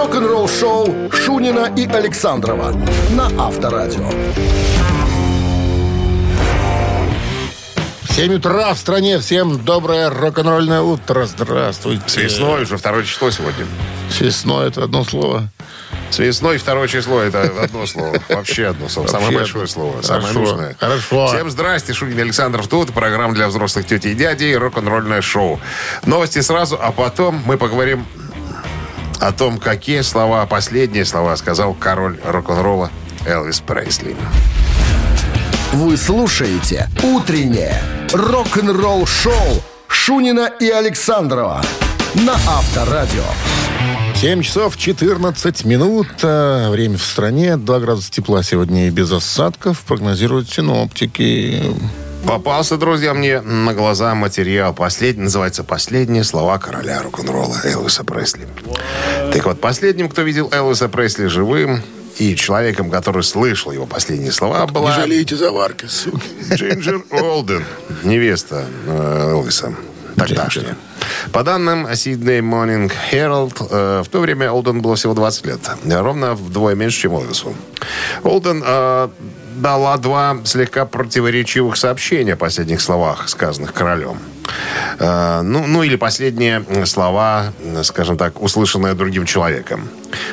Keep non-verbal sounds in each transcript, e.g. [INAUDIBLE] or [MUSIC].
рок-н-ролл-шоу Шунина и Александрова на Авторадио. 7 утра в стране. Всем доброе рок-н-ролльное утро. Здравствуйте. С весной уже второе число сегодня. С весной это одно слово. С весной второе число это одно слово. Вообще одно слово. Самое большое одно. слово. Самое нужное. Хорошо. Всем здрасте. Шунин Александров тут. Программа для взрослых тети и дядей. Рок-н-ролльное шоу. Новости сразу, а потом мы поговорим о том, какие слова, последние слова сказал король рок-н-ролла Элвис Пресли. Вы слушаете «Утреннее рок-н-ролл-шоу» Шунина и Александрова на Авторадио. 7 часов 14 минут. А, Время в стране. 2 градуса тепла сегодня и без осадков. Прогнозируют синоптики. Попался, друзья, мне на глаза материал. Последний, называется «Последние слова короля рок-н-ролла Элвиса Пресли». Так вот, последним, кто видел Элвиса Пресли живым и человеком, который слышал его последние слова, была заварки, суки. Джинджер Олден, невеста э, Элвиса. Тогдашняя. По данным Sydney Morning Herald, э, в то время Олден было всего 20 лет. Ровно вдвое меньше, чем Элвису. Олден э, дала два слегка противоречивых сообщения о последних словах, сказанных королем. Э, ну, ну, или последние слова, скажем так, услышанные другим человеком.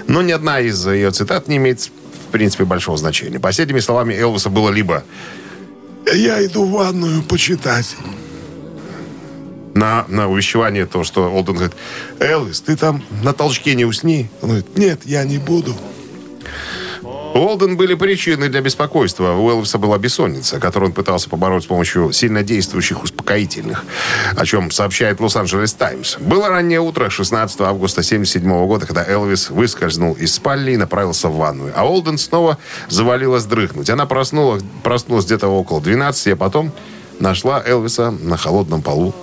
Но ни одна из ее цитат не имеет, в принципе, большого значения. Последними словами Элвиса было либо Я иду в ванную почитать. на, на увещевание то, что Олден говорит, Элвис, ты там на толчке не усни. Он говорит, нет, я не буду. У Олден были причины для беспокойства. У Элвиса была бессонница, которую он пытался побороть с помощью сильнодействующих успокоительных, о чем сообщает Лос-Анджелес Таймс. Было раннее утро 16 августа 1977 года, когда Элвис выскользнул из спальни и направился в ванную. А Олден снова завалилась дрыхнуть. Она проснула, проснулась где-то около 12, а потом нашла Элвиса на холодном полу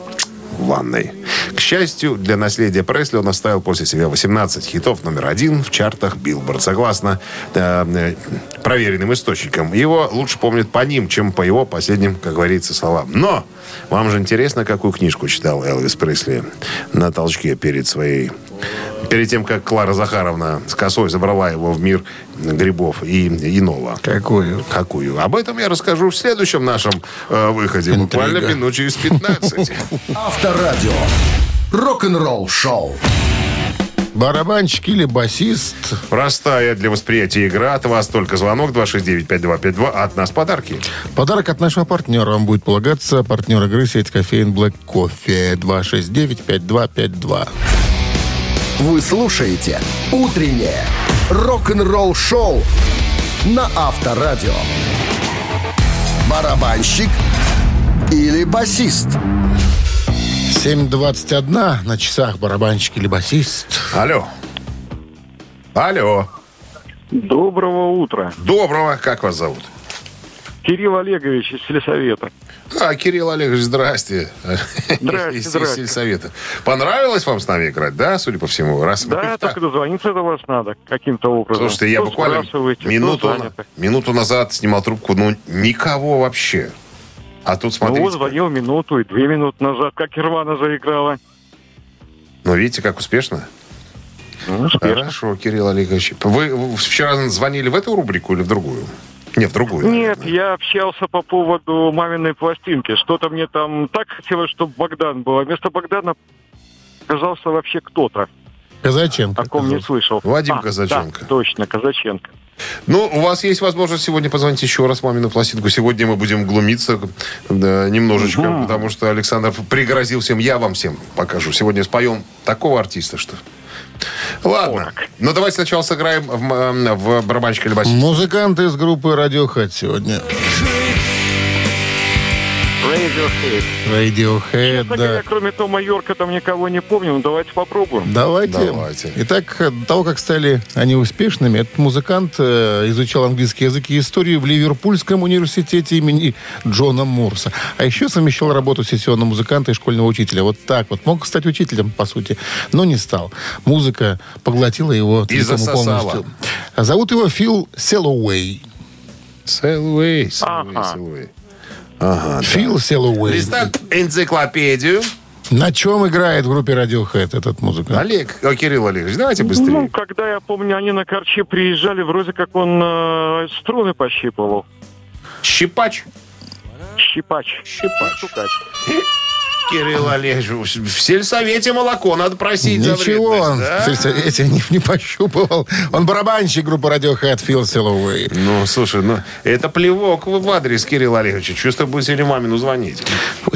ванной. К счастью, для наследия Пресли он оставил после себя 18 хитов номер один в чартах Билборд. Согласно э, э, проверенным источникам, его лучше помнят по ним, чем по его последним, как говорится, словам. Но вам же интересно, какую книжку читал Элвис Пресли на толчке перед своей... Перед тем, как Клара Захаровна с косой забрала его в мир грибов и иного. Какую? Какую? Об этом я расскажу в следующем нашем э, выходе. Буквально Интрига. минут через 15. Авторадио. Рок-н-ролл-шоу. Барабанщик или басист. Простая для восприятия игра. От вас только звонок 269-5252. а От нас подарки. Подарок от нашего партнера вам будет полагаться. Партнер игры сеть кофеин Black Кофе 269-5252. Вы слушаете «Утреннее рок-н-ролл-шоу» на Авторадио. Барабанщик или басист? 7.21 на часах барабанщик или басист. Алло. Алло. Доброго утра. Доброго. Как вас зовут? Кирилл Олегович из сельсовета. А, Кирилл Олегович, здрасте. Здрасте, Из- из здрасте. сельсовета. Понравилось вам с нами играть, да, судя по всему? Раз мы- Да, Так, только дозвониться до вас надо каким-то образом. Слушайте, я То буквально минуту, минуту назад снимал трубку, ну, никого вообще. А тут Ну смотрите, вот, звонил минуту и две минуты назад, как Ирвана заиграла. ну, видите, как успешно? Ну, успешно. Хорошо, Кирилл Олегович. Вы вы вчера звонили в эту рубрику или в другую? Не, в другую. Нет, наверное. я общался по поводу маминой пластинки. Что-то мне там так хотелось, чтобы Богдан был. А вместо Богдана оказался вообще кто-то, Казаченко. о ком не слышал. Вадим А, Казаченко. Да, точно, Казаченко. Ну, у вас есть возможность сегодня позвонить еще раз мамину пластинку. Сегодня мы будем глумиться да, немножечко, потому что Александр пригрозил всем. Я вам всем покажу. Сегодня споем такого артиста, что... Ладно. Ну, давайте сначала сыграем в, в барабанщика или басиста. Музыканты из группы Radiohead сегодня. Radiohead. Radiohead, Честно говоря, да. кроме Тома Йорка там никого не помню. Давайте попробуем. Давайте. Давайте. Итак, до того, как стали они успешными, этот музыкант э, изучал английский язык и историю в Ливерпульском университете имени Джона Мурса. А еще совмещал работу сессионного музыканта и школьного учителя. Вот так вот. Мог стать учителем, по сути, но не стал. Музыка поглотила его И засосала. полностью. Зовут его Фил Селлоуэй. Селуэй, Селуэй, Ага. Селуэй. Ага, да. Фил Селлоуэй. Листать энциклопедию. На чем играет в группе Radiohead этот музыкант? Олег, о, Кирилл Олегович, давайте Ну, быстрее. когда я помню, они на Корче приезжали, вроде как он э, струны пощипывал. Щипач. Щипач. Щипач. Стукач. Кирилл Олегович, в сельсовете молоко надо просить Ничего, он да? в сельсовете не, не пощупывал. Он барабанщик группы Radiohead Фил Силовый. Ну, слушай, ну, это плевок в адрес Кирилла Олеговича. Чувство будете или мамину звонить.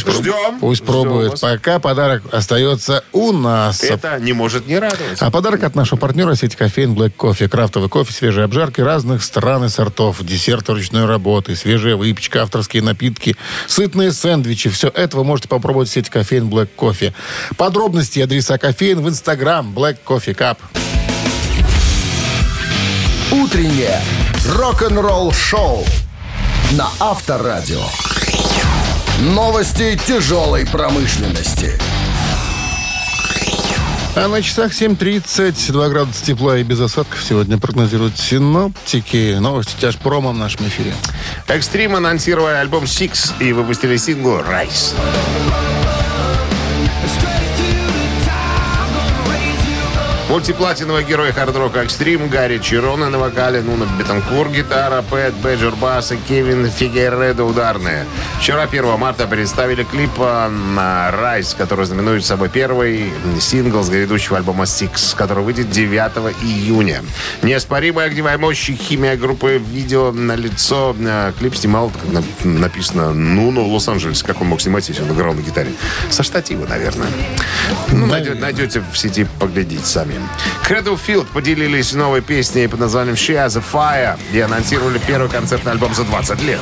Ждем. Пусть Ждем пробует. вас. Пока подарок остается у нас. Это не может не радовать. А подарок от нашего партнера сети кофеин Black Coffee. Крафтовый кофе, свежие обжарки разных стран и сортов, десерты ручной работы, свежая выпечка, авторские напитки, сытные сэндвичи. Все это вы можете попробовать в сети кофеин Black Coffee. Подробности и адреса кофеин в инстаграм Black Coffee Cup. Утреннее рок-н-ролл-шоу на Авторадио. Новости тяжелой промышленности. А на часах 7.30, 2 градуса тепла и без осадков сегодня прогнозируют синоптики. Новости тяжпромом в нашем эфире. Экстрим анонсировали альбом Six и выпустили сингл Rise. Мультиплатиновый герой хард-рока Экстрим, Гарри Чироне на вокале, Нуна Бетанкур гитара, Пэт Бэджер бас и Кевин Фигередо ударные. Вчера, 1 марта, представили клип а, на Rise, который знаменует собой первый сингл с грядущего альбома Six, который выйдет 9 июня. Неоспоримая огневая мощь и химия группы видео на лицо. А, Клип снимал, как на- написано, Нуно в Лос-Анджелесе. Как он мог снимать, если он играл на гитаре? Со штатива, наверное. Ну, найдете, найдете в сети, поглядите сами. Field поделились новой песней под названием She Has a Fire и анонсировали первый концертный альбом за 20 лет.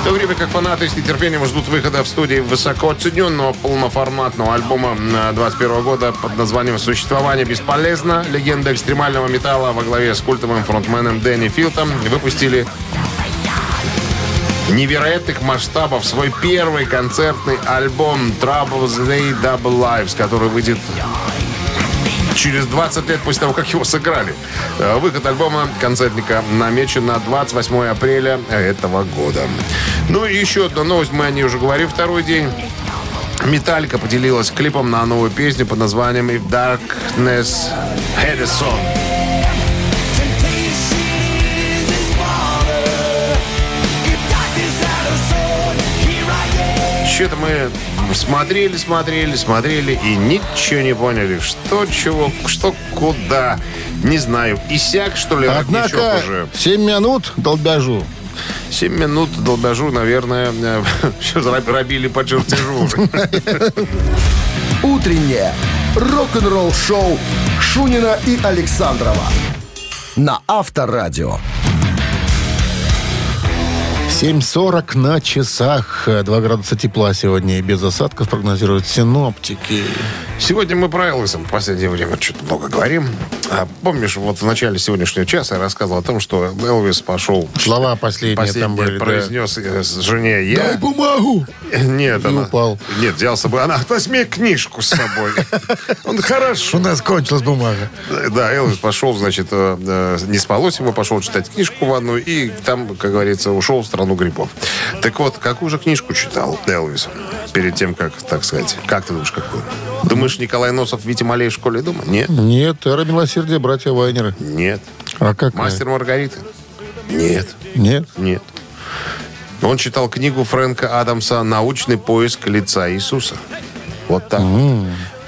В то время как фанаты с нетерпением ждут выхода в студии высоко оцененного полноформатного альбома 2021 года под названием «Существование бесполезно», легенда экстремального металла во главе с культовым фронтменом Дэнни Филтом выпустили невероятных масштабов свой первый концертный альбом Troubles They Double Lives, который выйдет через 20 лет после того, как его сыграли. Э, Выход альбома концертника намечен на 28 апреля этого года. Ну и еще одна новость, мы о ней уже говорим второй день. Металлика поделилась клипом на новую песню под названием If Darkness Had a Song. Что-то мы смотрели, смотрели, смотрели и ничего не поняли. Что, чего, что, куда. Не знаю. Исяк, что ли, Однако уже? 7 минут долбяжу. 7 минут долбежу, наверное, [LAUGHS] сейчас робили по чертежу уже. Утреннее рок-н-ролл-шоу Шунина и Александрова на Авторадио. 7.40 на часах. 2 градуса тепла сегодня и без осадков прогнозируют синоптики. Сегодня мы про Элвиса в последнее время что-то много говорим. А помнишь, вот в начале сегодняшнего часа я рассказывал о том, что Элвис пошел... Слова последние там были, да. произнес э, с жене я... бумагу! [LAUGHS] Нет, И она... упал. Нет, взял с собой. Она, возьми книжку с собой. [LAUGHS] Он У хорошо. нас кончилась бумага. Да, Элвис пошел, значит, э, э, не спалось ему, пошел читать книжку в одну, и там, как говорится, ушел в страну грибов. Так вот, какую же книжку читал Элвис перед тем, как, так сказать, как ты думаешь, какую? Думаешь, Николай Носов, Витя Малеев в школе дома? Нет, Нет, эра милосердия, братья Вайнеры. нет. А как? Мастер Маргарита? Нет, Нет. нет. Он читал книгу Фрэнка Адамса «Научный поиск лица Иисуса». Вот так.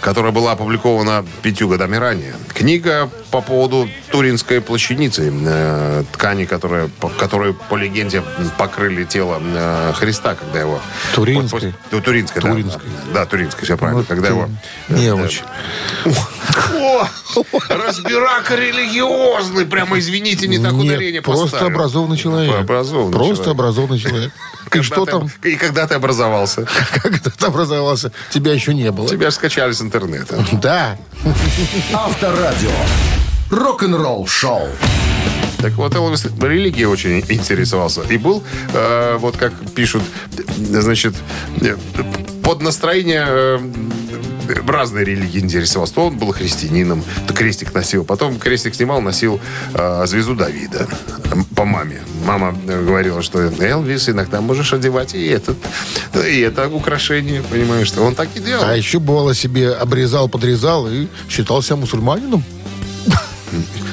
Которая была опубликована пятью годами ранее. Книга по поводу Туринской плащаницы, э, ткани, которые, по- по легенде, покрыли тело э, Христа, когда его... Туринской? После- ну, Туринской, да. Туринской. Да, да, Туринской, все правильно. Вот когда ты его... Невуч. О, [LAUGHS] разбирак религиозный, прямо, извините, не так ударение Нет, просто поставил. образованный человек. Образованный Просто человек. образованный человек. [LAUGHS] И Когда что ты- там, И когда ты образовался? [LAUGHS] когда ты образовался, тебя еще не было. Тебя же скачали с интернета. Да. Авторадио. Рок-н-ролл-шоу. Так вот, Элвис религией очень интересовался. И был, э, вот как пишут, значит, э, под настроение э, разные религии интересовался. То он был христианином, то крестик носил. Потом крестик снимал, носил э, звезду Давида по маме. Мама э, говорила, что Элвис иногда можешь одевать и этот, и это украшение, понимаешь, что он так и делал. А еще бывало себе обрезал, подрезал и считался мусульманином.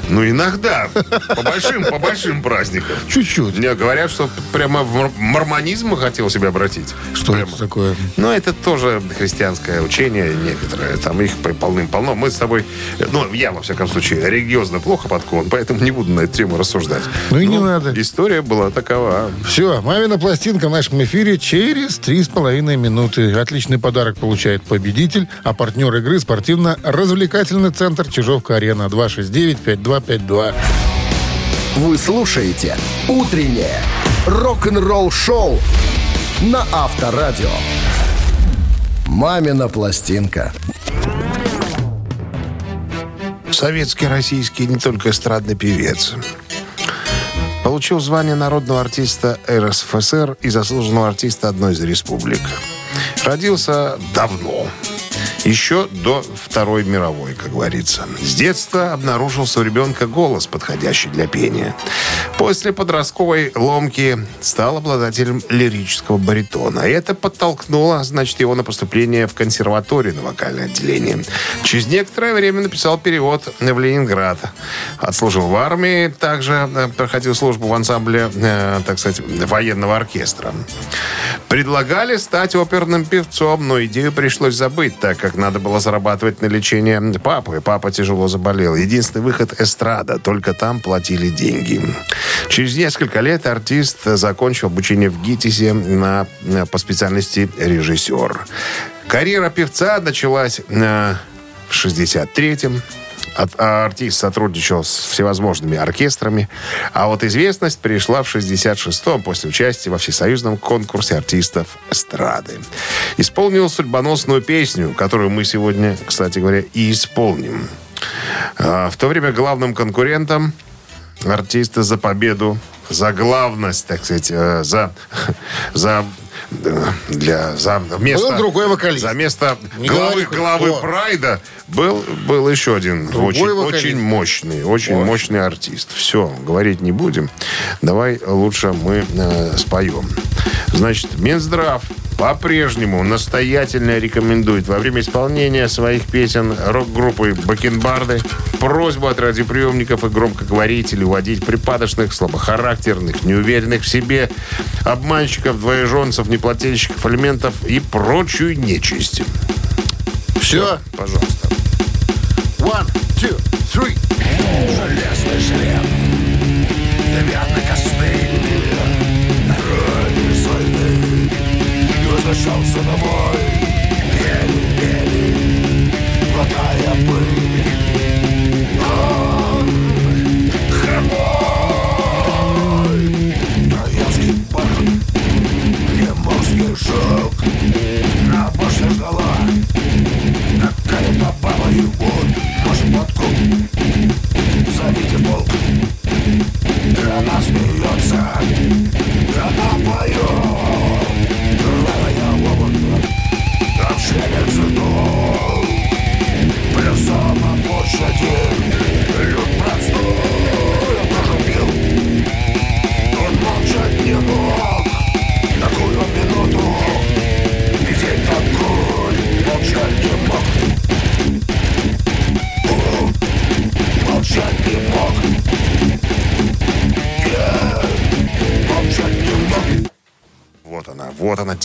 Ну, иногда. По большим, по большим праздникам. Чуть-чуть. Мне говорят, что прямо в мор- мормонизм хотел себя обратить. Что Прямо. это такое? Ну, это тоже христианское учение некоторое. Там их полным-полно. Мы с тобой, ну, я, во всяком случае, религиозно плохо подкован, поэтому не буду на эту тему рассуждать. Ну и не надо. История была такова. Все, мамина пластинка в нашем эфире через три с половиной минуты. Отличный подарок получает победитель, а партнер игры спортивно-развлекательный центр Чижовка-Арена 269-5252. Вы слушаете «Утреннее рок-н-ролл-шоу» на Авторадио. «Мамина пластинка». Советский, российский, не только эстрадный певец. Получил звание народного артиста РСФСР и заслуженного артиста одной из республик. Родился давно. Еще до Второй мировой, как говорится. С детства обнаружился у ребенка голос, подходящий для пения. После подростковой ломки стал обладателем лирического баритона. И это подтолкнуло, значит, его на поступление в консерваторию на вокальное отделение. Через некоторое время написал перевод в Ленинград. Отслужил в армии, также э, проходил службу в ансамбле, э, так сказать, военного оркестра. Предлагали стать оперным певцом, но идею пришлось забыть, так как надо было зарабатывать на лечение папы. Папа тяжело заболел. Единственный выход – эстрада. Только там платили деньги. Через несколько лет артист закончил обучение в ГИТИСе на, на- по специальности режиссер. Карьера певца началась э, в 63-м. От- а артист сотрудничал с всевозможными оркестрами. А вот известность пришла в 66-м после участия во всесоюзном конкурсе артистов эстрады. Исполнил судьбоносную песню, которую мы сегодня, кстати говоря, и исполним. А, В то время главным конкурентом артиста за победу, за главность, так сказать, э, за, [LAUGHS] за для за место Был другой вокалист. за место Не главы главы кто. Прайда был был еще один Другой очень вокалист. очень мощный очень Очень. мощный артист. Все говорить не будем. Давай лучше мы э, споем. Значит, Минздрав по-прежнему настоятельно рекомендует во время исполнения своих песен рок-группы «Бакенбарды» просьбу от радиоприемников и громкоговорителей уводить припадочных, слабохарактерных, неуверенных в себе, обманщиков, двоеженцев, неплательщиков алиментов и прочую нечисть. Все. Пожалуйста. One, two, three. Железный шлем, деревянный костыль, Ранний войны, возвращался домой,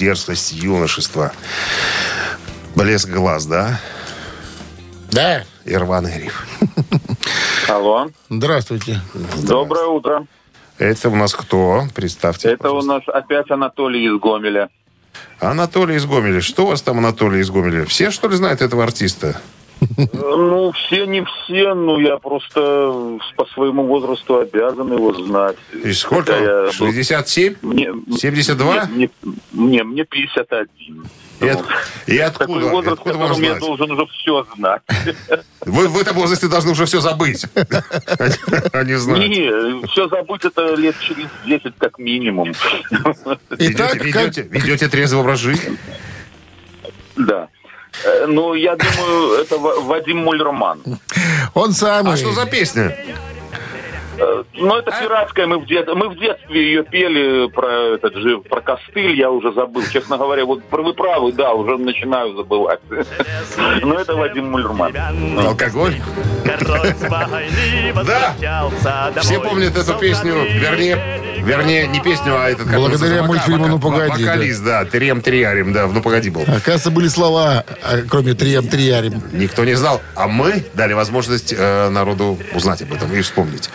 дерзость юношества. Блеск глаз, да? Да. И рваный риф. Алло. Здравствуйте. Доброе утро. Это у нас кто? Представьте. Это у пожалуйста. нас опять Анатолий из Гомеля. Анатолий из Гомеля. Что у вас там, Анатолий из Гомеля? Все, что ли, знают этого артиста? Ну, все не все, ну, я просто по своему возрасту обязан его знать. И сколько? Я- 67? Мне, 72? Мне, мне, не, мне 51. И, от- и Такой откуда, возраст, в откуда вам котором я знать? должен уже все знать. Вы в этом возрасте должны уже все забыть. [LAUGHS] А не знать. Не, все забыть это лет через 10 как минимум. Итак, Ведете, как- ведете трезвый образ жизни? Да. Э, Ну, я думаю, это Ва- Вадим Мульроман. Он самый. А что за песня? Э, Ну, это пиратская, мы в, дет- мы в детстве ее пели про этот же, про костыль, я уже забыл. Честно говоря, вот про- вы правы, да, уже начинаю забывать. [LAUGHS] Но это Вадим Мульроман. Алкоголь? [LAUGHS] Да. Все помнят эту песню, вернее, вернее, не песню, а этот... как Благодаря мультфильму «Ну, погоди», Вокалист, да, Терем Триарим, да, «Ну, погоди» был. Оказывается, были слова, а, кроме триям триярим. Никто не знал, а мы дали возможность э, народу узнать об этом и вспомнить.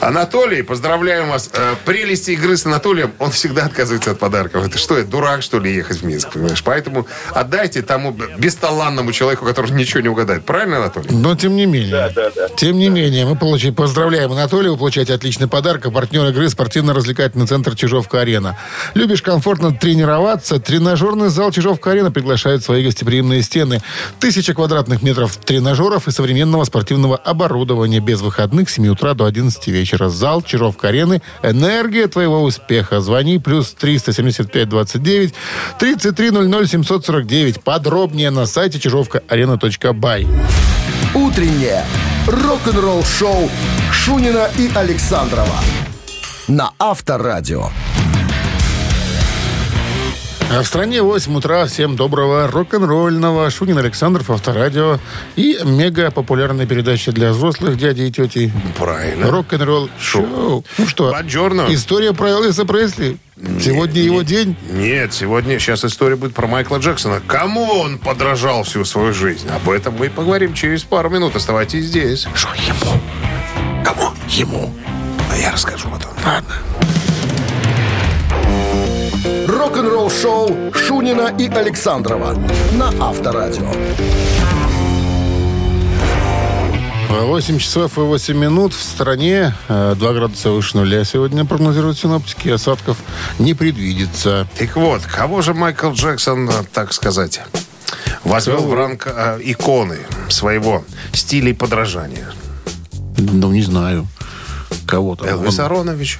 Анатолий, поздравляем вас. Э, прелести игры с Анатолием, он всегда отказывается от подарков. Это что, это дурак, что ли, ехать в Минск, понимаешь? Поэтому отдайте тому бесталанному человеку, который ничего не угадает. Правильно, Анатолий? Но тем не менее. да, да. Тем не менее, мы получаем, поздравляем Анатолия, вы получаете отличный подарок. А партнер игры спортивно-развлекательный центр Чижовка-Арена. Любишь комфортно тренироваться? Тренажерный зал Чижовка-Арена приглашает в свои гостеприимные стены. Тысяча квадратных метров тренажеров и современного спортивного оборудования без выходных с 7 утра до 11 вечера. Зал Чижовка-Арены. Энергия твоего успеха. Звони плюс 375 29 33 00 749. Подробнее на сайте чижовкаарена.бай. Утреннее рок-н-ролл-шоу Шунина и Александрова на Авторадио. А в стране 8 утра. Всем доброго рок-н-ролльного. Шунин Александров, Авторадио. И мега популярная передача для взрослых дядей и тети. Правильно. Рок-н-ролл шоу. Ну что, Бонджорно. история про Элвиса Пресли. Сегодня его день. Нет, сегодня сейчас история будет про Майкла Джексона. Кому он подражал всю свою жизнь? Об этом мы и поговорим через пару минут. Оставайтесь здесь. Что ему? Кому? Ему. А я расскажу потом. Ладно. Рок-н-ролл-шоу Шунина и Александрова на Авторадио. 8 часов и 8 минут в стране. э, 2 градуса выше нуля сегодня прогнозируют синоптики. Осадков не предвидится. Так вот, кого же Майкл Джексон, э, так сказать, возвел в ранг э, иконы своего стиля и подражания? Ну, не знаю. Кого-то. Элвис Он- Аронович.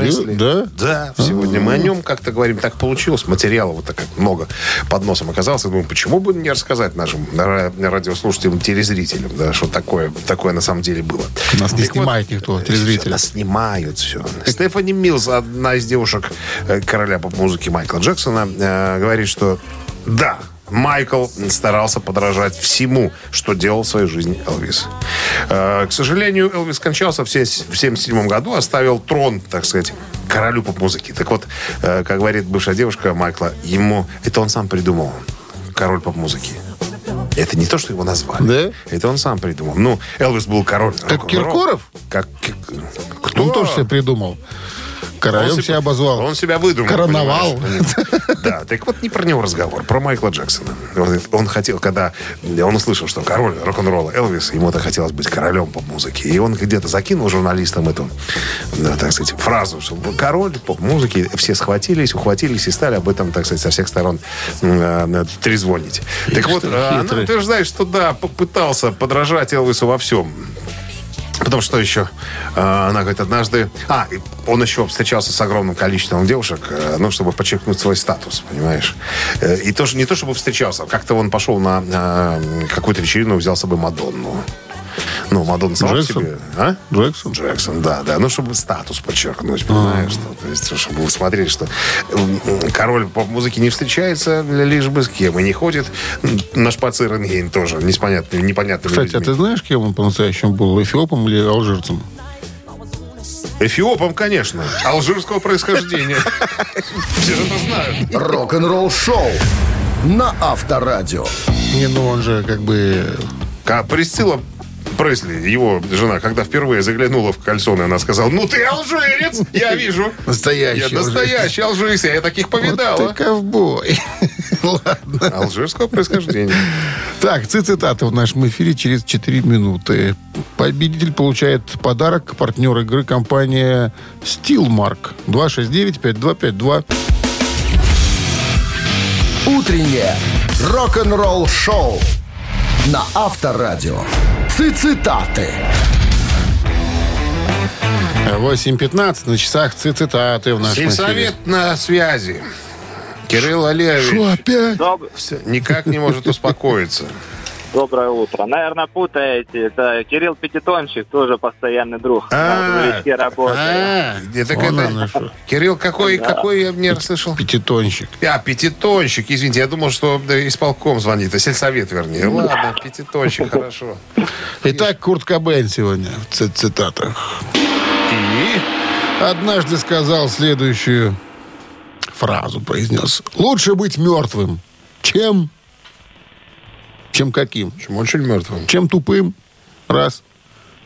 Пресли. Да? Да, сегодня мы о нем как-то говорим. Так получилось. Материала вот так много под носом оказалось. Я Думаю, почему бы не рассказать нашим ра- радиослушателям, телезрителям, да, что такое, такое на самом деле было. Нас не Так снимает никто, телезрители. Нас снимают все. Стефани Милс, одна из девушек э, короля поп-музыки Майкла Джексона, э, говорит, что да, Майкл старался подражать всему, что делал в своей жизни Элвис. Э, К сожалению, Элвис скончался в 1977 году, оставил трон, так сказать, королю поп-музыки. Так вот, э, как говорит бывшая девушка Майкла, ему это он сам придумал, король поп-музыки. Это не то, что его назвали. Да? Это он сам придумал. Ну, Элвис был король. Как. Киркоров? Как Кто? Он тоже себе придумал. Королем Он себя обозвал. Он себя выдумал. Короновал. Да, так вот не про него разговор, про Майкла Джексона. Он, хотел, когда он услышал, что король рок-н-ролла Элвис, ему-то хотелось быть королем поп-музыки. И он где-то закинул журналистам эту, так сказать, фразу, что король поп-музыки. Все схватились, ухватились и стали об этом, так сказать, со всех сторон э, трезвонить. Так вот, что э, она хитрый. утверждает, что да, попытался подражать Элвису во всем. Потому что еще э, она говорит однажды... А, он еще встречался с огромным количеством девушек, э, ну, чтобы подчеркнуть свой статус, понимаешь? Э, и тоже не то, чтобы встречался. а Как-то он пошел на какую-то вечерину, взял с собой Мадонну. Ну, Мадонна сама по Джексон? себе... А? Джексон? Джексон, да, да. Ну, чтобы статус подчеркнуть, понимаешь? Что, то есть, чтобы вы смотрели, что король поп-музыки не встречается лишь бы с кем и не ходит м, на шпаци Рентгейн тоже, непонятными Кстати, а людьми. ты знаешь, кем он по-настоящему был? Эфиопом или алжирцем? Эфиопом, конечно. Алжирского происхождения. [LAUGHS] Все же это знают. Рок-н-ролл-шоу на Авторадио. Не, ну он же как бы... Присцилла Пресли, его жена, когда впервые заглянула в кальсоны, она сказала, ну ты алжирец, я вижу. Настоящий Я настоящий алжирец, я таких Вот ты повидала. ковбой. [LAUGHS] Ладно. Алжирского происхождения. Так, цитаты в нашем эфире через 4 минуты. Победитель получает подарок. Партнер игры компания Stillmark. 269-5252. Утреннее рок-н-ролл-шоу на Авторадио. Цитаты. 8.15 на часах цитаты в нашем эфире. Сельсовет на связи. Кирилл Олегович Что опять? Никак не может успокоиться. Доброе утро. Наверное, путаете. Это Кирилл Пятитончик, тоже постоянный друг. А, На грузовичке работает. А, Так это-. Кирилл, какой, какой я не расслышал? Пятитонщик. А, пятитонщик, извините, я думал, что исполком звонит, а сельсовет, вернее. Ладно, пятитонщик, хорошо. Итак, Курт Кобейн сегодня в цитатах. И Однажды сказал следующую фразу, произнес. Лучше быть мертвым, чем... Чем каким? чем очень мертвым. Чем тупым? Раз.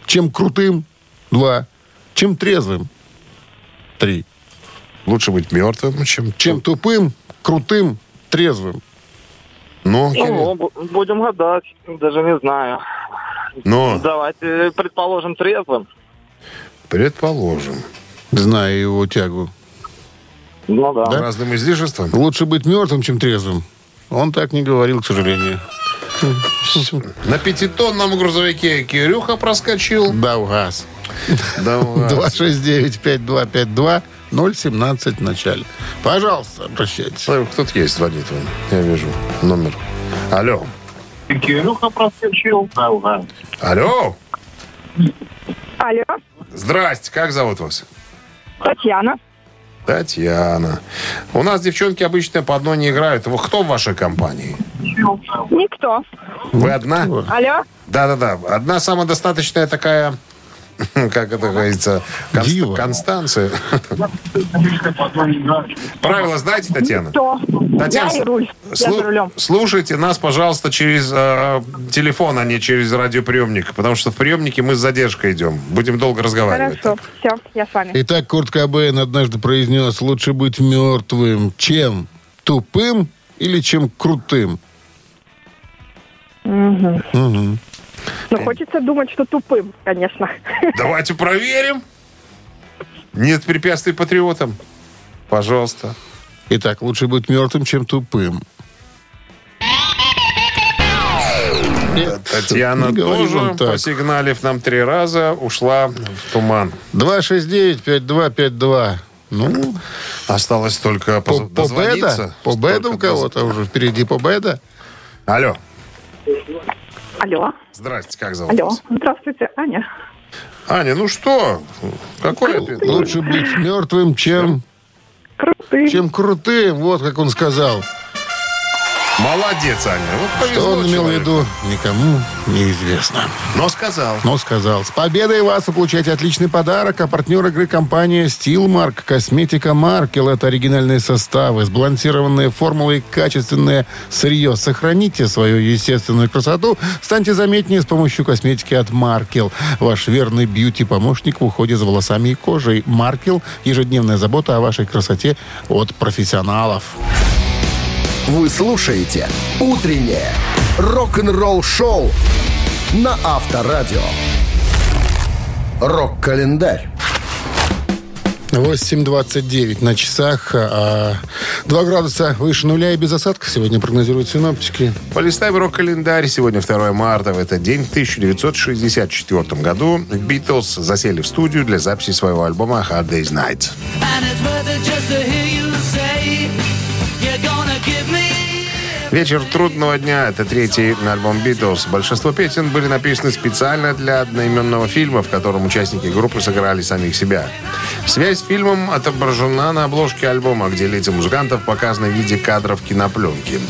Чем крутым? Два. Чем трезвым? Три. Лучше быть мертвым, чем... Чем тупым, крутым, трезвым? Ну, Ну, бу- будем гадать. Даже не знаю. ну, Давайте предположим трезвым. предположим. Знаю его тягу. Ну да. Разным излишеством. Лучше быть мертвым, чем трезвым. Он так не говорил, к сожалению. На пятитонном грузовике Кирюха проскочил. Да, угас. Да, ладно. 269-5252 017 в начале. Пожалуйста, обращайтесь. Кто-то есть, звонит вон. Я вижу номер. Алло. Кирюха проскочил. Алло. Алло, Здрасте, как зовут вас? Татьяна. Татьяна. У нас девчонки обычно по одной не играют. Кто в вашей компании? Никто. Вы одна? Алло? Да-да-да. Одна самодостаточная такая, [LAUGHS] как это говорится, конст- Дива. Констанция. [LAUGHS] Правила знаете, Татьяна? Кто? Татьяна, Я и руль. Я слу- за рулем. слушайте нас, пожалуйста, через э, телефон, а не через радиоприемник, потому что в приемнике мы с задержкой идем. Будем долго разговаривать. Хорошо. Все, я с вами. Итак, Курт Кобейн однажды произнес, лучше быть мертвым, чем тупым или чем крутым. Но хочется думать, что тупым, конечно. [LAUGHS] Давайте проверим. Нет препятствий патриотам. Пожалуйста. Итак, лучше быть мертвым, чем тупым. Нет, Татьяна тоже, посигналив нам три раза, ушла в туман. 269-5252. Ну, Осталось только по, по беда? По беда Столько у кого-то уже впереди по беда? Алло. Алло. Здрасте, как зовут Алло. вас? Здравствуйте, Аня. Аня, ну что? Какой ответ? Лучше быть мертвым, чем, Крутый. чем крутым. Вот как он сказал. Молодец, Аня. Вот Что он имел в виду, никому неизвестно. Но сказал. Но сказал. С победой вас вы получаете отличный подарок. А партнер игры компания Stillmark. Косметика Маркел. Это оригинальные составы, сбалансированные формулы и качественное сырье. Сохраните свою естественную красоту. Станьте заметнее с помощью косметики от Маркел. Ваш верный бьюти-помощник в уходе за волосами и кожей. Маркел. Ежедневная забота о вашей красоте от профессионалов. Вы слушаете «Утреннее рок-н-ролл-шоу» на Авторадио. Рок-календарь. 8.29 на часах. а, 2 градуса выше нуля и без осадков сегодня прогнозируют синоптики. Полистаем рок-календарь. Сегодня 2 марта. В этот день, в 1964 году, Битлз засели в студию для записи своего альбома «Hard Day's Night». «Вечер трудного дня» — это третий альбом «Битлз». Большинство песен были написаны специально для одноименного фильма, в котором участники группы сыграли самих себя. Связь с фильмом отображена на обложке альбома, где лица музыкантов показаны в виде кадров кинопленки.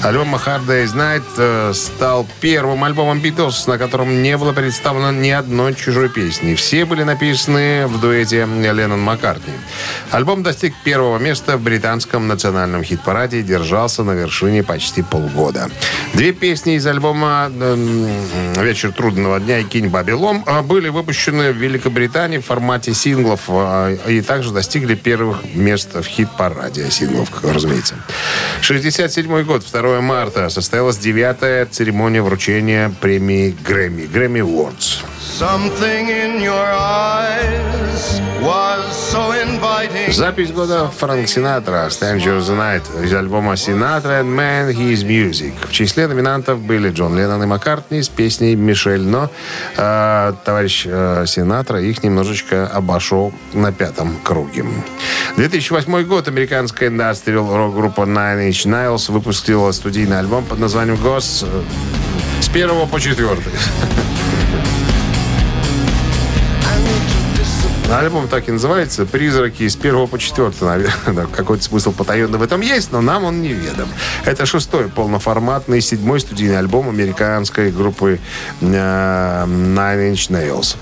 Альбом «Hard Day's Night» стал первым альбомом «Битлз», на котором не было представлено ни одной чужой песни. Все были написаны в дуэте Леннон-Маккартни. Альбом достиг первого места в британском национальном хит-параде и держался на вершине почти полгода. Две песни из альбома эм, «Вечер трудного дня» и «Кинь Бабилом» э, были выпущены в Великобритании в формате синглов э, и также достигли первых мест в хит-параде синглов, разумеется. 67 год, 2 марта, состоялась девятая церемония вручения премии Грэмми, Грэмми was so. Запись года Франк Синатра «Stranger the Night» из альбома «Sinatra and Man His Music». В числе номинантов были Джон Леннон и Маккартни с песней «Мишель», но э, товарищ э, Синатра их немножечко обошел на пятом круге. 2008 год американская индастриал рок-группа Nine Inch Nails выпустила студийный альбом под названием «Гос» с первого по четвертый. Альбом так и называется «Призраки с первого по четвертый». Наверное, [LAUGHS] какой-то смысл потаенный в этом есть, но нам он неведом. Это шестой полноформатный, седьмой студийный альбом американской группы э, Nine Inch Nails.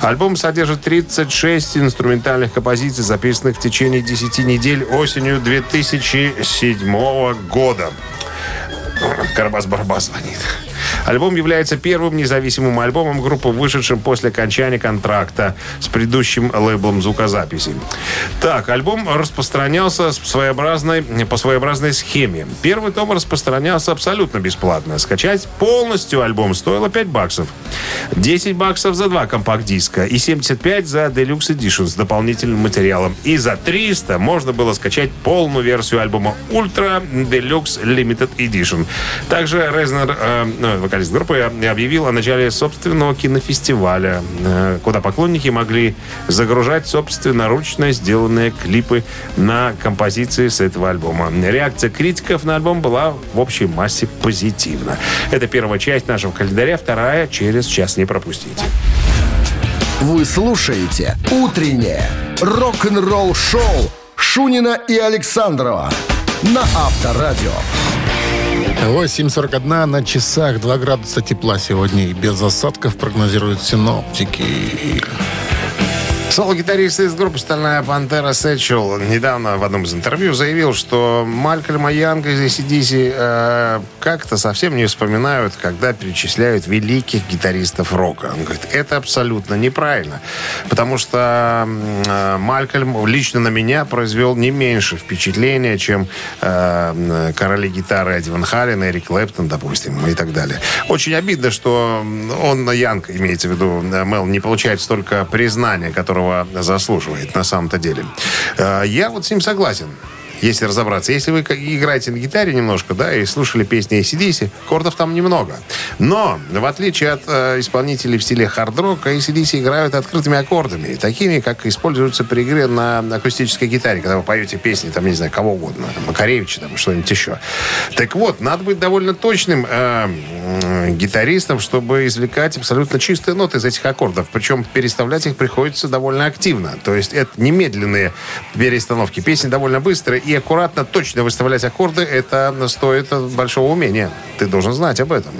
Альбом содержит 36 инструментальных композиций, записанных в течение 10 недель осенью 2007 года. Карабас-Барабас звонит. Альбом является первым независимым альбомом группы, вышедшим после окончания контракта с предыдущим лейблом звукозаписи. Так, альбом распространялся своеобразной, по своеобразной схеме. Первый том распространялся абсолютно бесплатно. Скачать полностью альбом стоило 5 баксов. 10 баксов за два компакт-диска и 75 за Deluxe Edition с дополнительным материалом. И за 300 можно было скачать полную версию альбома Ultra Deluxe Limited Edition. Также Резнер, э, ну, вокалист группы, объявил о начале собственного кинофестиваля, э, куда поклонники могли загружать собственноручно сделанные клипы на композиции с этого альбома. Реакция критиков на альбом была в общей массе позитивна. Это первая часть нашего календаря, вторая через час не пропустите. Вы слушаете «Утреннее рок-н-ролл-шоу» Шунина и Александрова на Авторадио. 8.41 на часах, 2 градуса тепла сегодня и без осадков прогнозируют синоптики. Соло-гитарист из группы «Стальная пантера» Сэтчел недавно в одном из интервью заявил, что Малькольма Янга из ACDC э, как-то совсем не вспоминают, когда перечисляют великих гитаристов рока. Он говорит, это абсолютно неправильно, потому что э, Малькольм лично на меня произвел не меньше впечатления, чем э, короли гитары Эдди Ван Хален, Эрик Клэптон, допустим, и так далее. Очень обидно, что он, Янг, имеется в виду э, Мел, не получает столько признания, которого заслуживает на самом-то деле. Э, Я вот с ним согласен если разобраться. Если вы играете на гитаре немножко, да, и слушали песни ACDC, аккордов там немного. Но, в отличие от э, исполнителей в стиле хард-рока, ACDC играют открытыми аккордами, такими, как используются при игре на акустической гитаре, когда вы поете песни, там, не знаю, кого угодно, там, Макаревича, там, что-нибудь еще. Так вот, надо быть довольно точным э, м, гитаристом, чтобы извлекать абсолютно чистые ноты из этих аккордов. Причем переставлять их приходится довольно активно. То есть это немедленные перестановки. Песни довольно быстрые и аккуратно, точно выставлять аккорды, это стоит большого умения. Ты должен знать об этом.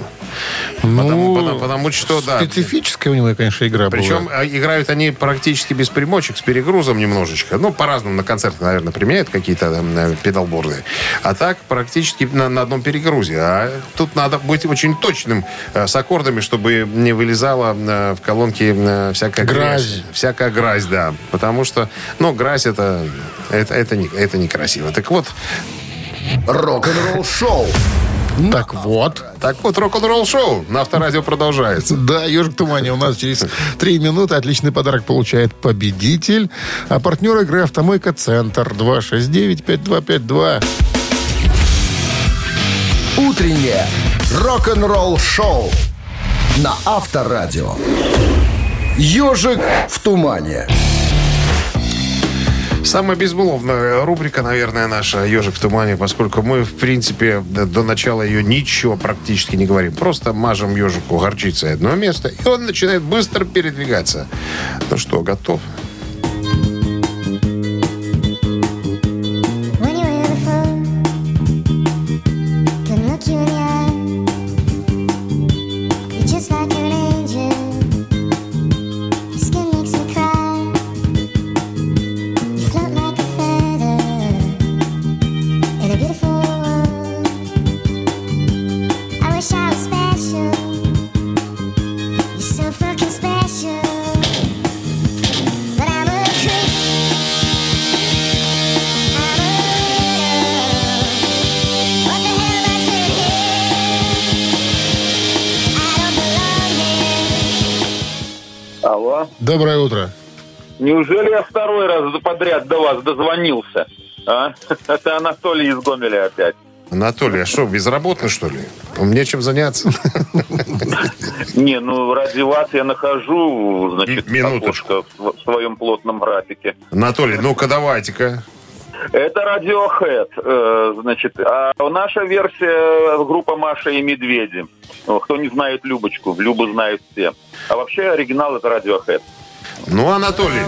Потому- потому- потому что, да. Специфическая у него, конечно, игра Причем была. играют они практически без примочек, с перегрузом немножечко. Ну, по-разному на концертах, наверное, применяют какие-то там, э, педалборды. А так практически на, на одном перегрузе. А тут надо быть очень точным э, с аккордами, чтобы не вылезала э, в колонки э, всякая грязь. Грязь. Всякая грязь, да. Потому что, ну, грязь это, это, это, не, это некрасиво. Так вот, Рок-н-ролл-шоу Так вот. так вот, рок-н-ролл шоу на авторадио продолжается. Да, «Ежик в тумане» у нас через три минуты. Отличный подарок получает победитель. А партнер игры «Автомойка Центр» 269-5252. «Утреннее рок-н-ролл-шоу» на Авторадио. «Ежик в тумане». Самая безмолвная рубрика, наверное, наша «Ежик в тумане», поскольку мы, в принципе, до, начала ее ничего практически не говорим. Просто мажем ежику горчицей одно место, и он начинает быстро передвигаться. Ну что, готов? When вас дозвонился? А? [LAUGHS] Это Анатолий из Гомеля опять. Анатолий, а что, безработный, что ли? Вам нечем заняться? [LAUGHS] Не, ну ради вас я нахожу, значит, минуточку. в своем плотном графике. Анатолий, ну-ка давайте-ка. Это Radiohead, э, значит, а наша версия группа Маша и Медведи. Кто не знает Любочку, Любу знают все. А вообще оригинал это Radiohead. Ну, Анатолий,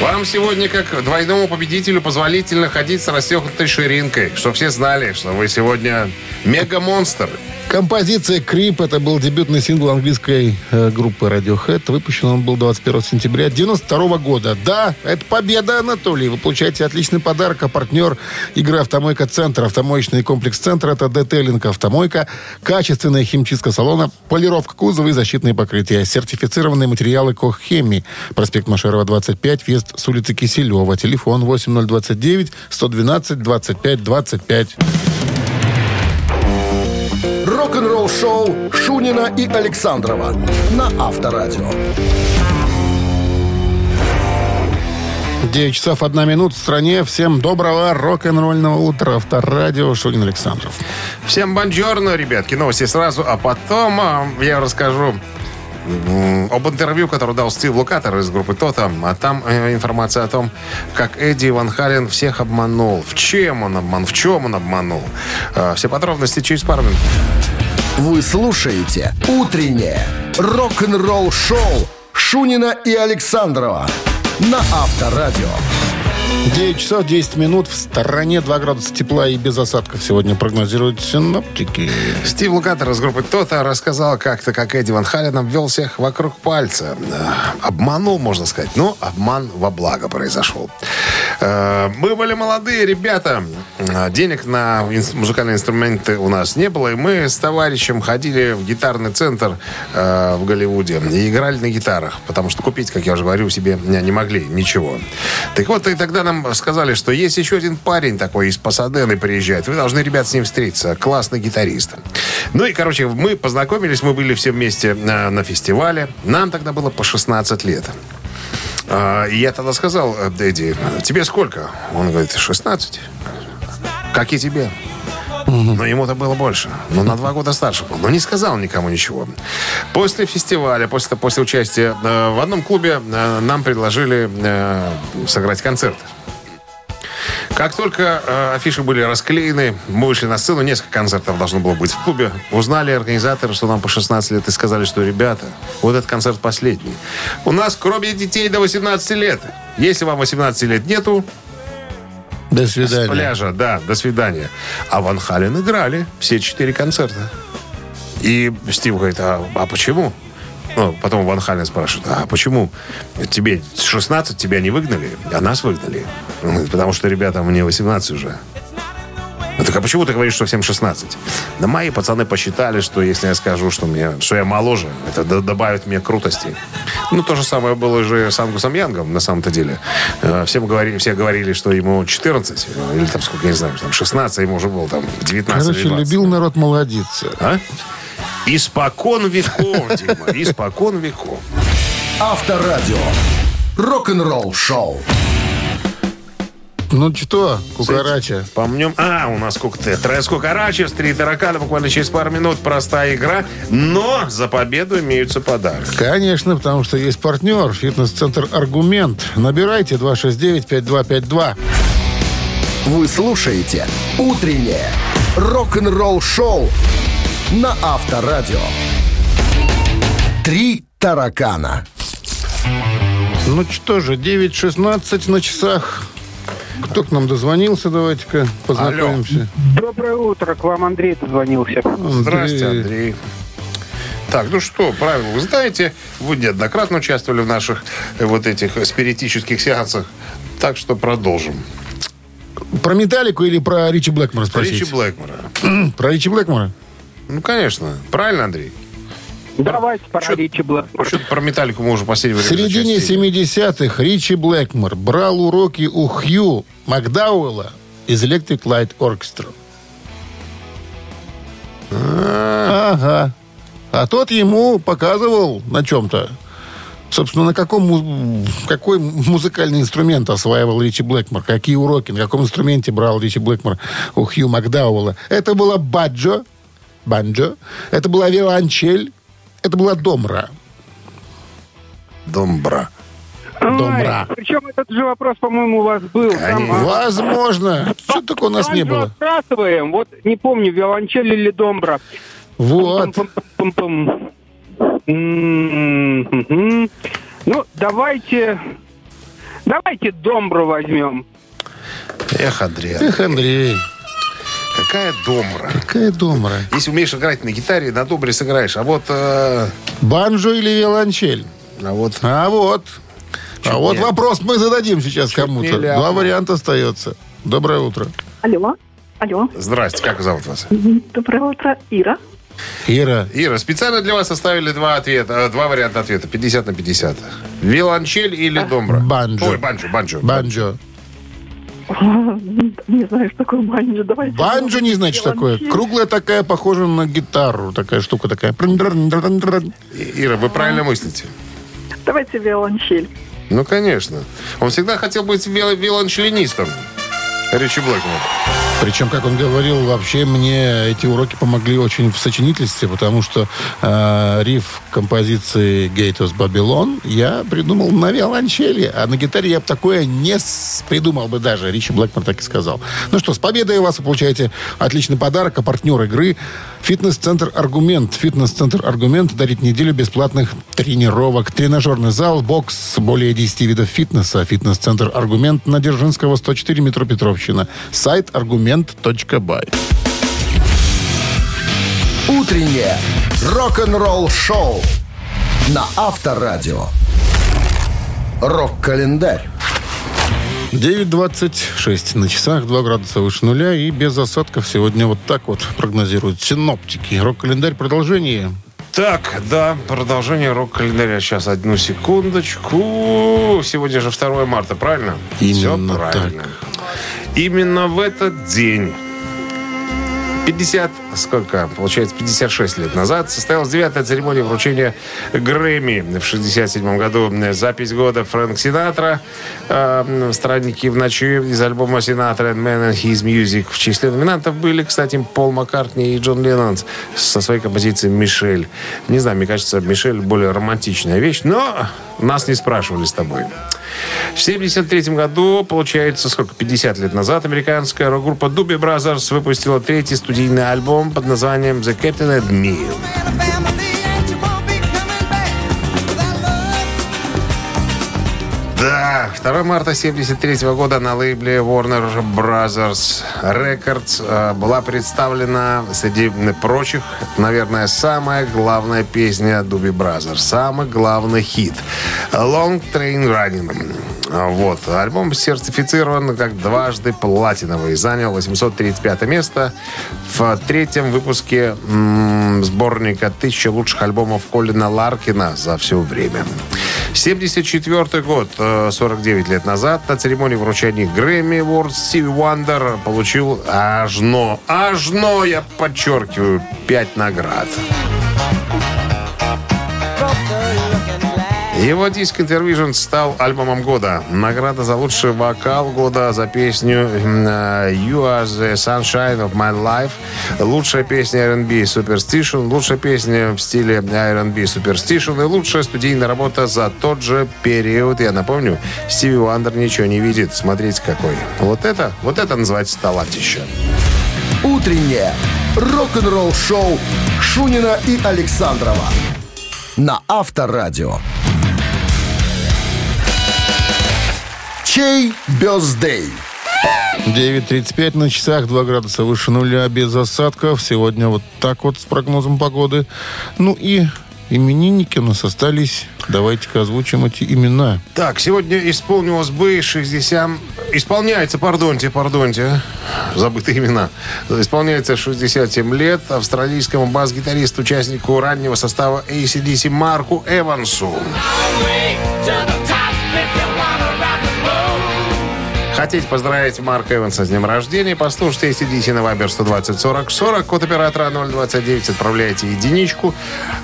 вам сегодня, как двойному победителю, позволительно ходить с расстегнутой ширинкой, чтобы все знали, что вы сегодня мега-монстр. Композиция «Крип» — это был дебютный сингл английской э, группы Radiohead. Выпущен он был 21 сентября 92 года. Да, это победа, Анатолий. Вы получаете отличный подарок, а партнер игры «Автомойка Центр». Автомоечный комплекс «Центр» — это детейлинг «Автомойка», качественная химчистка салона, полировка кузова и защитные покрытия, сертифицированные материалы «Коххемии». Проспект Машерова, 25, въезд с улицы Киселева. Телефон 8029 112 25 25. Рок-н-ролл шоу Шунина и Александрова на Авторадио. 9 часов 1 минут в стране. Всем доброго рок-н-ролльного утра. Авторадио Шунин Александров. Всем бонжорно, ребятки. Новости сразу, а потом а, я расскажу об интервью, которое дал Стив Лукатер из группы Тота. А там э, информация о том, как Эдди Ван Хален всех обманул. В чем он обманул, в чем он обманул. А, все подробности через пару минут. Вы слушаете «Утреннее рок-н-ролл-шоу» Шунина и Александрова на Авторадио. 9 часов 10 минут. В стороне 2 градуса тепла и без осадков сегодня прогнозируют синоптики. Стив Лукатер из группы Тота рассказал как-то, как Эдди Ван Хален обвел всех вокруг пальца. Э, Обманул, можно сказать. Но обман во благо произошел. Э, Мы были молодые ребята. Э, Денег на музыкальные инструменты у нас не было. И мы с товарищем ходили в гитарный центр э, в Голливуде и играли на гитарах. Потому что купить, как я уже говорю, себе не могли ничего. Так вот, и тогда нам сказали, что есть еще один парень такой из Пасадены приезжает. Вы должны, ребят, с ним встретиться. Классный гитарист. Ну и, короче, мы познакомились, мы были все вместе на фестивале. Нам тогда было по 16 лет. А, И я тогда сказал э, Эдди, тебе сколько? Он говорит, 16. Как и тебе. Но ему-то было больше. Но на два года старше был. Но не сказал никому ничего. После фестиваля, после, после участия э, в одном клубе э, нам предложили сыграть концерт. Как только э, афиши были расклеены, мы вышли на сцену, несколько концертов должно было быть в клубе. Узнали организаторы, что нам по 16 лет, и сказали, что, ребята, вот этот концерт последний. У нас, кроме детей до 18 лет, если вам 18 лет нету, До с свидания. пляжа, да, до свидания. А Ван Хален играли все четыре концерта. И Стив говорит, а, а почему? Ну, потом Ван Хален спрашивает, а почему тебе 16, тебя не выгнали, а нас выгнали? Говорит, потому что, ребята, мне 18 уже. Так а почему ты говоришь, что всем 16? Да мои пацаны посчитали, что если я скажу, что, мне, что я моложе, это добавит мне крутости. Ну, то же самое было же с Ангусом Янгом, на самом-то деле. Э, Всем говорили, все говорили, что ему 14, э, или там сколько, я не знаю, там 16, а ему уже было там 19 Короче, или 20. любил народ молодиться. А? Испокон веков, Дима, испокон веков. Авторадио. Рок-н-ролл шоу. Ну что, кукарача? Помнем. А, у нас сколько-то. Трес Кукарачев, три таракана. Буквально через пару минут. Простая игра. Но за победу имеются подарки. Конечно, потому что есть партнер, фитнес-центр «Аргумент». Набирайте 269-5252. Вы слушаете «Утреннее рок-н-ролл шоу» на Авторадио. Три таракана. Ну что же, 9.16 на часах. Кто к нам дозвонился? Давайте-ка познакомимся. Доброе утро, к вам Андрей дозвонился. Здрасте, Андрей. Так, ну что, правила вы знаете. Вы неоднократно участвовали в наших э, вот этих спиритических сеансах. Так что продолжим. Про Металлику или про Ричи Блэкмора спросить? Ричи Блэкмора. Про Ричи Блэкмора? Ну, конечно. Правильно, Андрей? Давайте про Ричи Блэкмора. Что-то про металлику мы уже в последнее В середине зачастили. 70-х Ричи Блэкмор брал уроки у Хью Макдауэлла из Electric Light Orchestra. Ага. А тот ему показывал на чем-то. Собственно, на каком, му- какой музыкальный инструмент осваивал Ричи Блэкмор? Какие уроки? На каком инструменте брал Ричи Блэкмор у Хью Макдауэлла? Это была баджо, банджо, это была виолончель, это была домра. Домбра. Домбра. Причем этот же вопрос, по-моему, у вас был. Там, а, Возможно. Что такое у нас не было? отбрасываем. Вот не помню, виолончель или домбра. Вот. Ну, давайте... Давайте домбру возьмем. Эх, Андрей, Эх, Андрей, какая домбра. какая домра. Если умеешь играть на гитаре, на домбре сыграешь. А вот... э, Банджо или виолончель? а вот... А вот. а вот не- вопрос мы зададим сейчас кому-то. Два варианта остается. Доброе утро. Алло, алло. Здрасте, как зовут вас? Доброе утро, Ира. Ира. Ира, специально для вас оставили два ответа, э, два варианта ответа, 50 на 50. Виолончель или домбра? Банджо. Ой, банджо, банджо. Банджо. Не знаю, что такое банджо. Давайте. Банджо не знает, что такое. Круглая такая, похожа на гитару. Такая штука такая. Ира, вы правильно мыслите. Давайте виолончель. Ну, конечно. Он всегда хотел быть виол- виолончелинистом. Ричи Блэкмор. Причем, как он говорил, вообще мне эти уроки помогли очень в сочинительстве, потому что э, риф композиции «Гейтос Babylon я придумал на виолончели, а на гитаре я бы такое не придумал бы даже. Ричи Блэкмор так и сказал. Ну что, с победой вас вы получаете отличный подарок, а партнер игры «Фитнес-центр Аргумент». «Фитнес-центр Аргумент» дарит неделю бесплатных тренировок. Тренажерный зал, бокс, более 10 видов фитнеса. «Фитнес-центр Аргумент» на Дзержинского, 104, метро Петровщина. Сайт аргумент.бай. Утреннее рок-н-ролл-шоу на Авторадио. Рок-календарь. 9.26 на часах, 2 градуса выше нуля и без осадков сегодня вот так вот прогнозируют синоптики. Рок-календарь продолжение. Так, да, продолжение рок-календаря. Сейчас, одну секундочку. Сегодня же 2 марта, правильно? Именно Все правильно. Именно в этот день 50, сколько, получается, 56 лет назад состоялась девятая церемония вручения Грэмми. В 67 году запись года Фрэнк Синатра, э, «Странники в ночи» из альбома Синатра and Man and His Music. В числе номинантов были, кстати, Пол Маккартни и Джон Леннон со своей композицией «Мишель». Не знаю, мне кажется, «Мишель» более романтичная вещь, но нас не спрашивали с тобой. В 1973 году, получается, сколько, 50 лет назад, американская рок-группа Doobie Brothers выпустила третий студийный альбом под названием «The Captain and Me». 2 марта 73 года на лейбле Warner Brothers Records э, была представлена среди прочих, наверное, самая главная песня Дуби Brothers, самый главный хит Long Train Running. Вот. Альбом сертифицирован как дважды платиновый. Занял 835 место в третьем выпуске сборника «Тысяча лучших альбомов Колина Ларкина за все время». 74 год, э, 49 лет назад, на церемонии вручения Грэмми Awards Стиви Уандер получил аж но, аж но, я подчеркиваю, 5 наград. Его диск Intervision стал альбомом года. Награда за лучший вокал года за песню э, You Are the Sunshine of My Life. Лучшая песня R&B Superstition. Лучшая песня в стиле R&B Superstition. И лучшая студийная работа за тот же период. Я напомню, Стиви Уандер ничего не видит. Смотрите какой. Вот это, вот это называется талантище. Утреннее рок-н-ролл-шоу Шунина и Александрова на Авторадио. Чей бездей? 9.35 на часах, 2 градуса выше нуля, без осадков. Сегодня вот так вот с прогнозом погоды. Ну и именинники у нас остались. Давайте-ка озвучим эти имена. Так, сегодня исполнилось бы 60... Исполняется, пардонте, пардонте, забытые имена. Исполняется 67 лет австралийскому бас-гитаристу, участнику раннего состава ACDC Марку Эвансу. Хотите поздравить Марка Эванса с днем рождения? Послушайте ACDC на Viber 120 40 40. Код оператора 029. Отправляйте единичку.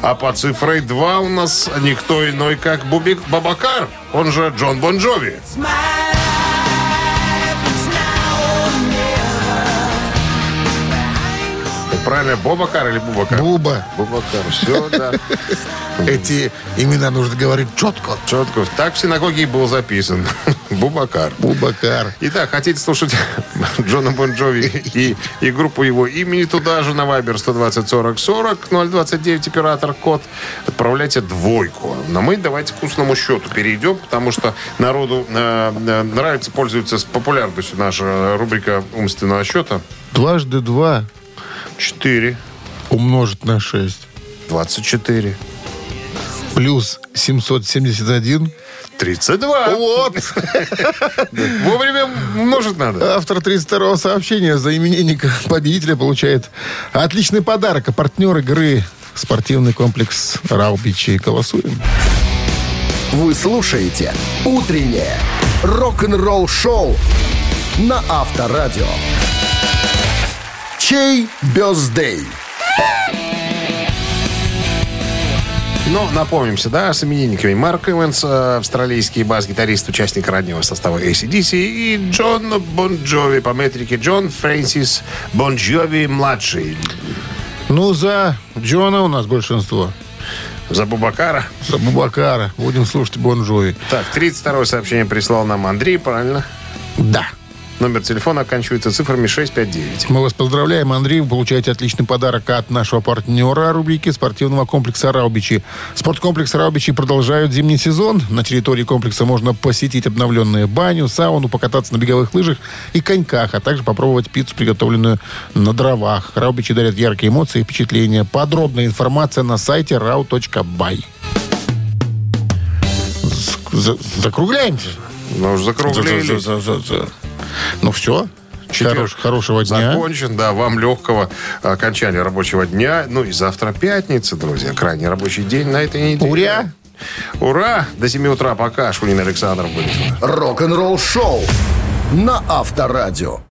А по цифрой 2 у нас никто иной, как Бубик Бабакар. Он же Джон Бон Джови. Правильно, Бобакар или Бубакар? Буба. Бубакар. Все, да. [LAUGHS] Эти имена нужно говорить четко. Четко. Так в синагоге и был записан. [LAUGHS] Бубакар. Бубакар. Итак, хотите слушать [LAUGHS] Джона Бон Джови и, и группу его имени туда же на Viber 120 40 40 029 оператор код. Отправляйте двойку. Но мы давайте к устному счету перейдем, потому что народу э, э, нравится, пользуется популярностью наша рубрика умственного счета. Дважды два 4, умножить на 6 24, плюс 771. 32. Вот. [LAUGHS] Вовремя множить надо. Автор 32-го сообщения за именинника победителя получает отличный подарок. А партнер игры спортивный комплекс Раубичи. Голосуем. Вы слушаете «Утреннее рок-н-ролл-шоу» на Авторадио. Чей birthday? Ну, напомнимся, да, с именинниками Марк Эванс, австралийский бас-гитарист, участник раннего состава AC/DC, и Джон Бон Джови по метрике Джон Фрэнсис Бон Джови младший. Ну, за Джона у нас большинство. За Бубакара. За Бубакара. Будем слушать Бон Джови. Так, 32 сообщение прислал нам Андрей, правильно? Да. Номер телефона оканчивается цифрами 659. Мы вас поздравляем, Андрей. Вы получаете отличный подарок от нашего партнера рубрики спортивного комплекса «Раубичи». Спорткомплекс «Раубичи» продолжают зимний сезон. На территории комплекса можно посетить обновленную баню, сауну, покататься на беговых лыжах и коньках, а также попробовать пиццу, приготовленную на дровах. «Раубичи» дарят яркие эмоции и впечатления. Подробная информация на сайте rau.by. За- Закругляемся. Ну, закруглили. За- за- за- за. Ну все. Четверг Хорош- хорошего дня. Закончен, да, вам легкого окончания рабочего дня. Ну и завтра пятница, друзья, крайний рабочий день на этой неделе. Ура! Ура! До 7 утра пока. Шунин Александров будет. Рок-н-ролл-шоу на Авторадио.